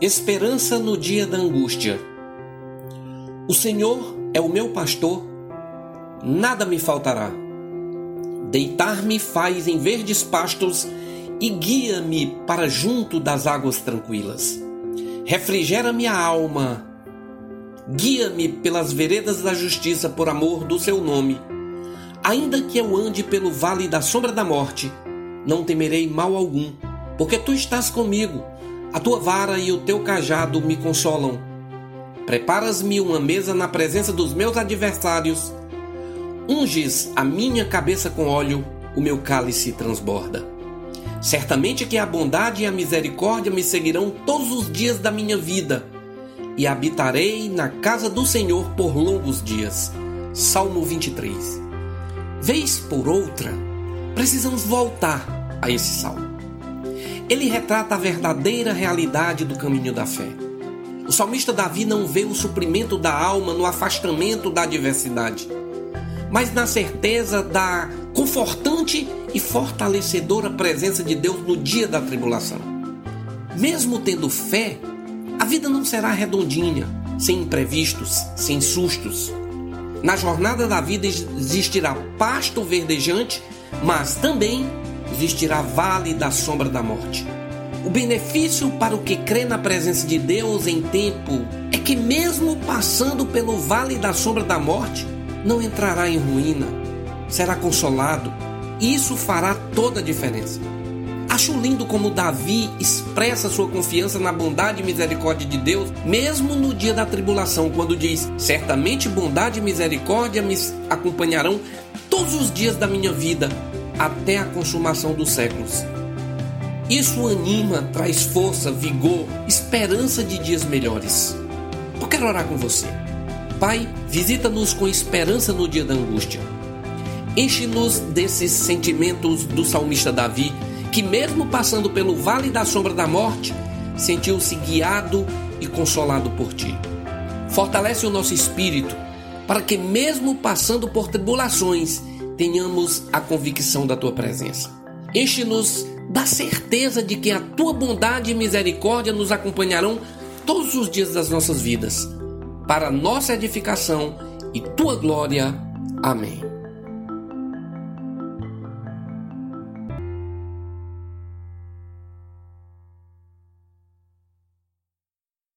Esperança no dia da angústia. O Senhor é o meu pastor, nada me faltará. Deitar-me faz em verdes pastos e guia-me para junto das águas tranquilas. Refrigera minha alma, guia-me pelas veredas da justiça por amor do seu nome. Ainda que eu ande pelo vale da sombra da morte, não temerei mal algum, porque tu estás comigo a tua vara e o teu cajado me consolam. Preparas-me uma mesa na presença dos meus adversários. Unges a minha cabeça com óleo, o meu cálice transborda. Certamente que a bondade e a misericórdia me seguirão todos os dias da minha vida, e habitarei na casa do Senhor por longos dias. Salmo 23. Vez por outra, precisamos voltar a esse salmo. Ele retrata a verdadeira realidade do caminho da fé. O salmista Davi não vê o suprimento da alma no afastamento da adversidade, mas na certeza da confortante e fortalecedora presença de Deus no dia da tribulação. Mesmo tendo fé, a vida não será redondinha, sem imprevistos, sem sustos. Na jornada da vida existirá pasto verdejante, mas também existirá vale da sombra da morte. O benefício para o que crê na presença de Deus em tempo é que, mesmo passando pelo vale da sombra da morte, não entrará em ruína, será consolado, e isso fará toda a diferença. Acho lindo como Davi expressa sua confiança na bondade e misericórdia de Deus, mesmo no dia da tribulação, quando diz: Certamente bondade e misericórdia me acompanharão todos os dias da minha vida, até a consumação dos séculos. Isso anima, traz força, vigor, esperança de dias melhores. Eu quero orar com você. Pai, visita-nos com esperança no dia da angústia. Enche-nos desses sentimentos do salmista Davi, que, mesmo passando pelo vale da sombra da morte, sentiu-se guiado e consolado por ti. Fortalece o nosso espírito, para que, mesmo passando por tribulações, tenhamos a convicção da tua presença. Enche-nos da certeza de que a tua bondade e misericórdia nos acompanharão todos os dias das nossas vidas, para nossa edificação e tua glória. Amém.